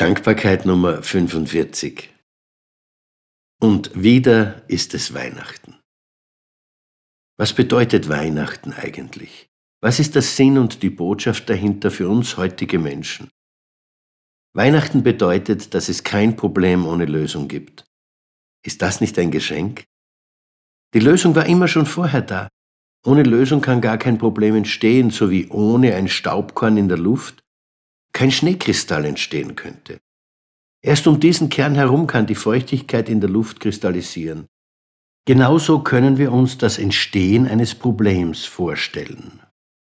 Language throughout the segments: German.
Dankbarkeit Nummer 45. Und wieder ist es Weihnachten. Was bedeutet Weihnachten eigentlich? Was ist der Sinn und die Botschaft dahinter für uns heutige Menschen? Weihnachten bedeutet, dass es kein Problem ohne Lösung gibt. Ist das nicht ein Geschenk? Die Lösung war immer schon vorher da. Ohne Lösung kann gar kein Problem entstehen, so wie ohne ein Staubkorn in der Luft kein Schneekristall entstehen könnte. Erst um diesen Kern herum kann die Feuchtigkeit in der Luft kristallisieren. Genauso können wir uns das Entstehen eines Problems vorstellen.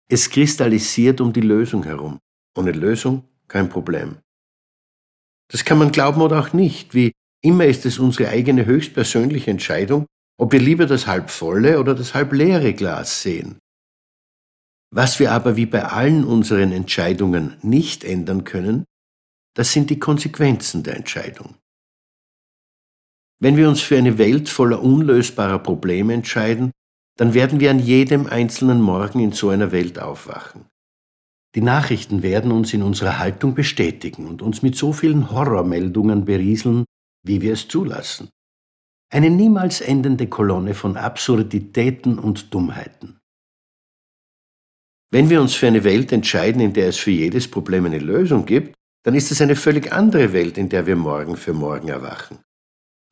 Es kristallisiert um die Lösung herum. Ohne Lösung kein Problem. Das kann man glauben oder auch nicht. Wie immer ist es unsere eigene höchstpersönliche Entscheidung, ob wir lieber das halb volle oder das halb leere Glas sehen. Was wir aber wie bei allen unseren Entscheidungen nicht ändern können, das sind die Konsequenzen der Entscheidung. Wenn wir uns für eine Welt voller unlösbarer Probleme entscheiden, dann werden wir an jedem einzelnen Morgen in so einer Welt aufwachen. Die Nachrichten werden uns in unserer Haltung bestätigen und uns mit so vielen Horrormeldungen berieseln, wie wir es zulassen. Eine niemals endende Kolonne von Absurditäten und Dummheiten. Wenn wir uns für eine Welt entscheiden, in der es für jedes Problem eine Lösung gibt, dann ist es eine völlig andere Welt, in der wir morgen für morgen erwachen.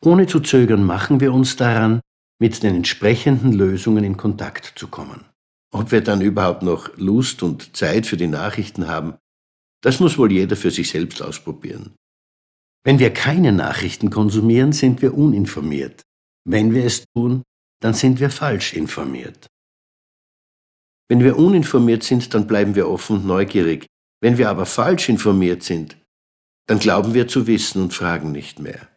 Ohne zu zögern machen wir uns daran, mit den entsprechenden Lösungen in Kontakt zu kommen. Ob wir dann überhaupt noch Lust und Zeit für die Nachrichten haben, das muss wohl jeder für sich selbst ausprobieren. Wenn wir keine Nachrichten konsumieren, sind wir uninformiert. Wenn wir es tun, dann sind wir falsch informiert. Wenn wir uninformiert sind, dann bleiben wir offen und neugierig. Wenn wir aber falsch informiert sind, dann glauben wir zu wissen und fragen nicht mehr.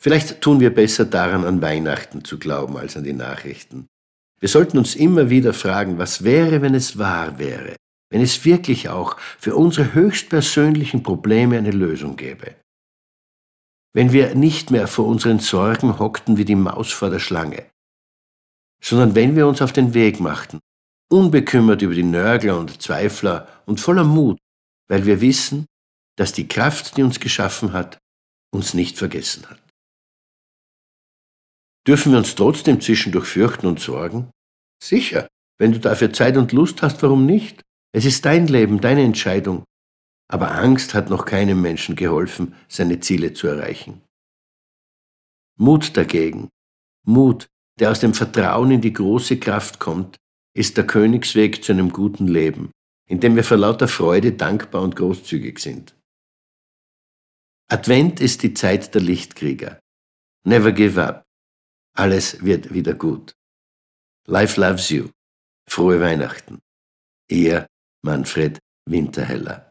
Vielleicht tun wir besser daran, an Weihnachten zu glauben, als an die Nachrichten. Wir sollten uns immer wieder fragen, was wäre, wenn es wahr wäre, wenn es wirklich auch für unsere höchstpersönlichen Probleme eine Lösung gäbe. Wenn wir nicht mehr vor unseren Sorgen hockten wie die Maus vor der Schlange, sondern wenn wir uns auf den Weg machten, unbekümmert über die Nörgler und Zweifler und voller Mut, weil wir wissen, dass die Kraft, die uns geschaffen hat, uns nicht vergessen hat. Dürfen wir uns trotzdem zwischendurch fürchten und sorgen? Sicher, wenn du dafür Zeit und Lust hast, warum nicht? Es ist dein Leben, deine Entscheidung. Aber Angst hat noch keinem Menschen geholfen, seine Ziele zu erreichen. Mut dagegen, Mut, der aus dem Vertrauen in die große Kraft kommt, ist der Königsweg zu einem guten Leben, in dem wir vor lauter Freude dankbar und großzügig sind. Advent ist die Zeit der Lichtkrieger. Never give up. Alles wird wieder gut. Life loves you. Frohe Weihnachten. Ihr Manfred Winterheller.